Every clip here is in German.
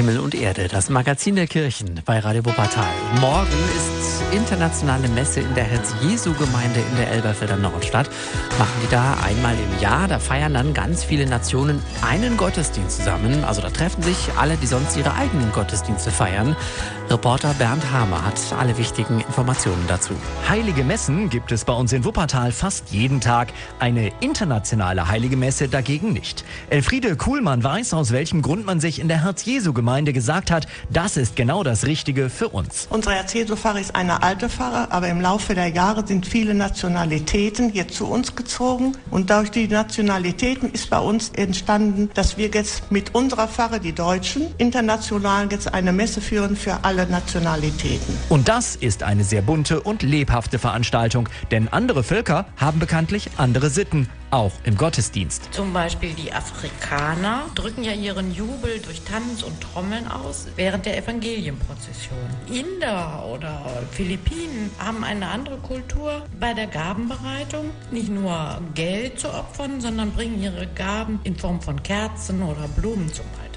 Himmel und Erde, das Magazin der Kirchen bei Radio Wuppertal. Morgen ist internationale Messe in der Herz-Jesu-Gemeinde in der Elberfelder Nordstadt. Machen die da einmal im Jahr. Da feiern dann ganz viele Nationen einen Gottesdienst zusammen. Also da treffen sich alle, die sonst ihre eigenen Gottesdienste feiern. Reporter Bernd Hamer hat alle wichtigen Informationen dazu. Heilige Messen gibt es bei uns in Wuppertal fast jeden Tag. Eine internationale Heilige Messe dagegen nicht. Elfriede Kuhlmann weiß, aus welchem Grund man sich in der Herz-Jesu-Gemeinde gesagt hat, das ist genau das Richtige für uns. Unsere Herz-Jesu-Pfarre ist eine alte Pfarre, aber im Laufe der Jahre sind viele Nationalitäten hier zu uns gezogen. Und durch die Nationalitäten ist bei uns entstanden, dass wir jetzt mit unserer Pfarre, die Deutschen, international jetzt eine Messe führen für alle Nationalitäten. Und das ist eine sehr bunte und lebhafte Veranstaltung, denn andere Völker haben bekanntlich andere Sitten, auch im Gottesdienst. Zum Beispiel die Afrikaner drücken ja ihren Jubel durch Tanz und Trommeln aus während der Evangelienprozession. Inder oder Philippinen haben eine andere Kultur bei der Gabenbereitung. Nicht nur Geld zu opfern, sondern bringen ihre Gaben in Form von Kerzen oder Blumen zum Altar.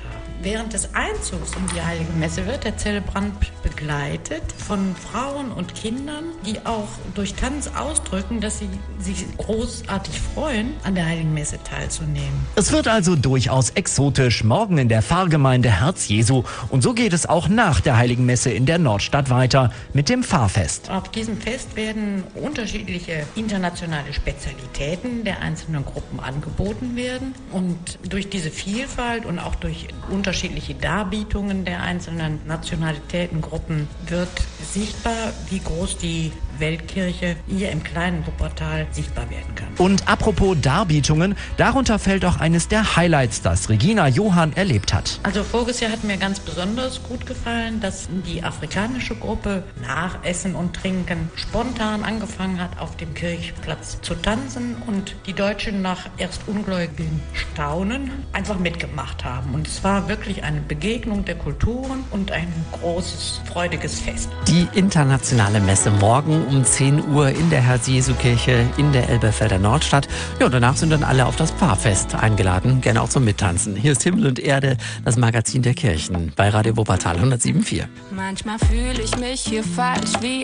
Während des Einzugs in die Heilige Messe wird der Zelebrant begleitet von Frauen und Kindern, die auch durch Tanz ausdrücken, dass sie sich großartig freuen, an der Heiligen Messe teilzunehmen. Es wird also durchaus exotisch morgen in der Pfarrgemeinde Herz Jesu. Und so geht es auch nach der Heiligen Messe in der Nordstadt weiter mit dem Pfarrfest. Auf diesem Fest werden unterschiedliche internationale Spezialitäten der einzelnen Gruppen angeboten werden. Und durch diese Vielfalt und auch durch unterschiedliche unterschiedliche Darbietungen der einzelnen Nationalitätengruppen. Wird sichtbar, wie groß die Weltkirche hier im kleinen Wuppertal sichtbar werden kann. Und apropos Darbietungen, darunter fällt auch eines der Highlights, das Regina Johann erlebt hat. Also voriges Jahr hat mir ganz besonders gut gefallen, dass die afrikanische Gruppe nach Essen und Trinken spontan angefangen hat, auf dem Kirchplatz zu tanzen und die Deutschen nach erst ungläubigen Staunen einfach mitgemacht haben. Und es war wirklich eine Begegnung der Kulturen und ein großes, freudiges Fest. Die internationale Messe um 10 Uhr in der Herz-Jesu-Kirche in der Elberfelder Nordstadt. Ja, danach sind dann alle auf das Pfarrfest eingeladen, gerne auch zum Mittanzen. Hier ist Himmel und Erde, das Magazin der Kirchen bei Radio Wuppertal 107.4. Manchmal fühle ich mich hier falsch wie